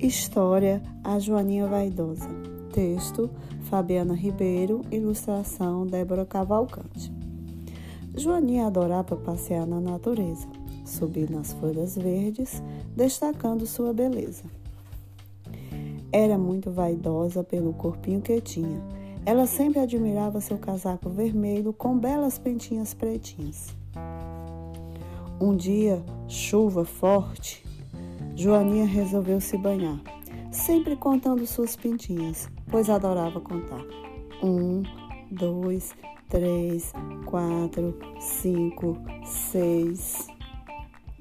História A Joaninha Vaidosa. Texto Fabiana Ribeiro. Ilustração Débora Cavalcante. Joaninha adorava passear na natureza, subir nas folhas verdes, destacando sua beleza. Era muito vaidosa pelo corpinho que tinha. Ela sempre admirava seu casaco vermelho com belas pentinhas pretinhas. Um dia, chuva forte, Joaninha resolveu se banhar, sempre contando suas pintinhas, pois adorava contar. Um, dois, três, quatro, cinco, seis.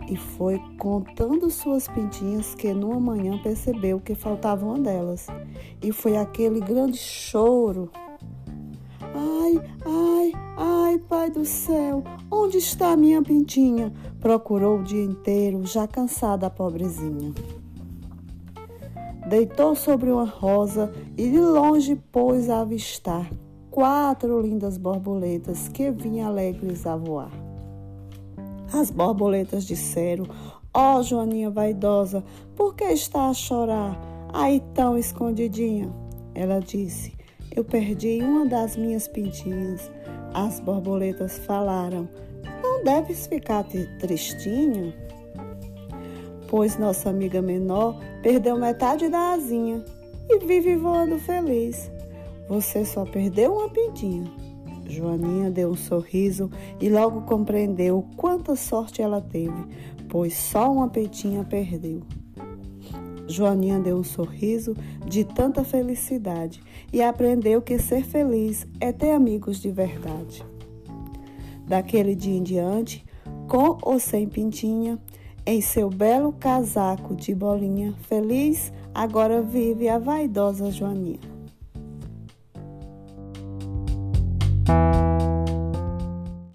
E foi contando suas pintinhas que numa manhã percebeu que faltava uma delas. E foi aquele grande choro. Ai, ai, ai, pai do céu, onde está minha pintinha? Procurou o dia inteiro, já cansada a pobrezinha. Deitou sobre uma rosa e de longe pôs a avistar quatro lindas borboletas que vinham alegres a voar. As borboletas disseram: Ó oh, Joaninha vaidosa, por que está a chorar? Aí tão escondidinha. Ela disse: Eu perdi uma das minhas pintinhas. As borboletas falaram: não deves ficar tristinha, pois nossa amiga menor perdeu metade da asinha e vive voando feliz. Você só perdeu uma pintinha. Joaninha deu um sorriso e logo compreendeu quanta sorte ela teve, pois só uma pintinha perdeu. Joaninha deu um sorriso de tanta felicidade e aprendeu que ser feliz é ter amigos de verdade. Daquele dia em diante, com ou sem pintinha, em seu belo casaco de bolinha, feliz, agora vive a vaidosa Joaninha.